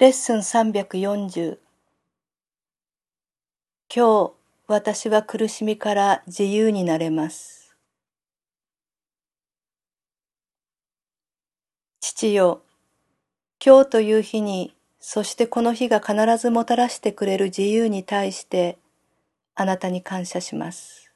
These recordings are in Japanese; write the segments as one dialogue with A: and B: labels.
A: レッスン340今日私は苦しみから自由になれます。父よ、今日という日に、そしてこの日が必ずもたらしてくれる自由に対して、あなたに感謝します。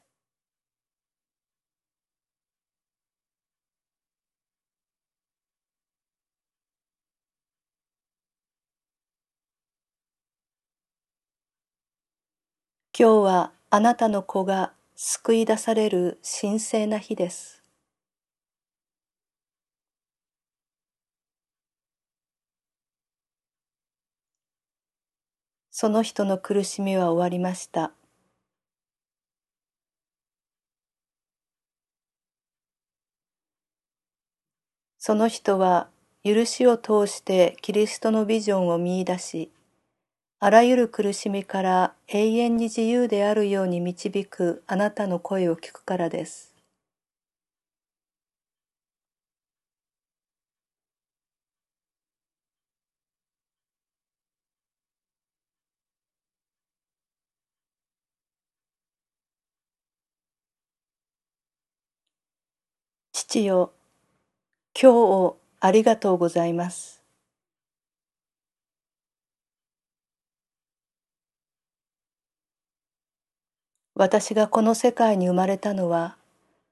A: 今日はあなたの子が救い出される神聖な日です。その人の苦しみは終わりました。その人は許しを通してキリストのビジョンを見出し、あらゆる苦しみから永遠に自由であるように導くあなたの声を聞くからです。父よ、今日をありがとうございます。私がこの世界に生まれたのは、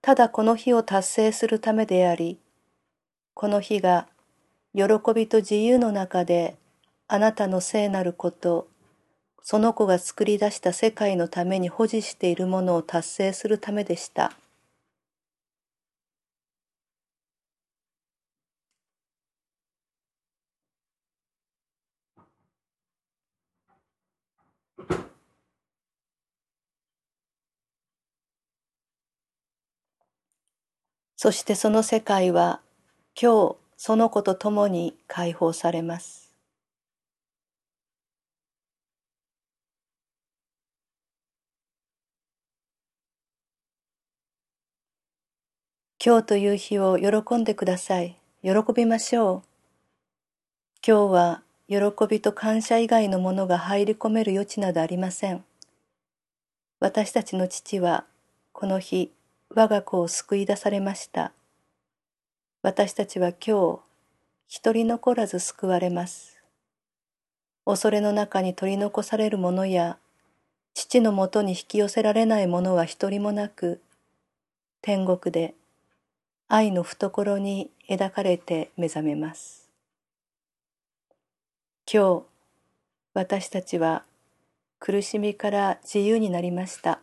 A: ただこの日を達成するためであり、この日が喜びと自由の中であなたの聖なること、その子が作り出した世界のために保持しているものを達成するためでした。そしてその世界は今日その子と共に解放されます。今日という日を喜んでください。喜びましょう。今日は喜びと感謝以外のものが入り込める余地などありません。私たちの父はこの日我が子を救い出されました。私たちは今日、一人残らず救われます。恐れの中に取り残されるものや、父のもとに引き寄せられないものは一人もなく、天国で愛の懐に抱かれて目覚めます。今日、私たちは苦しみから自由になりました。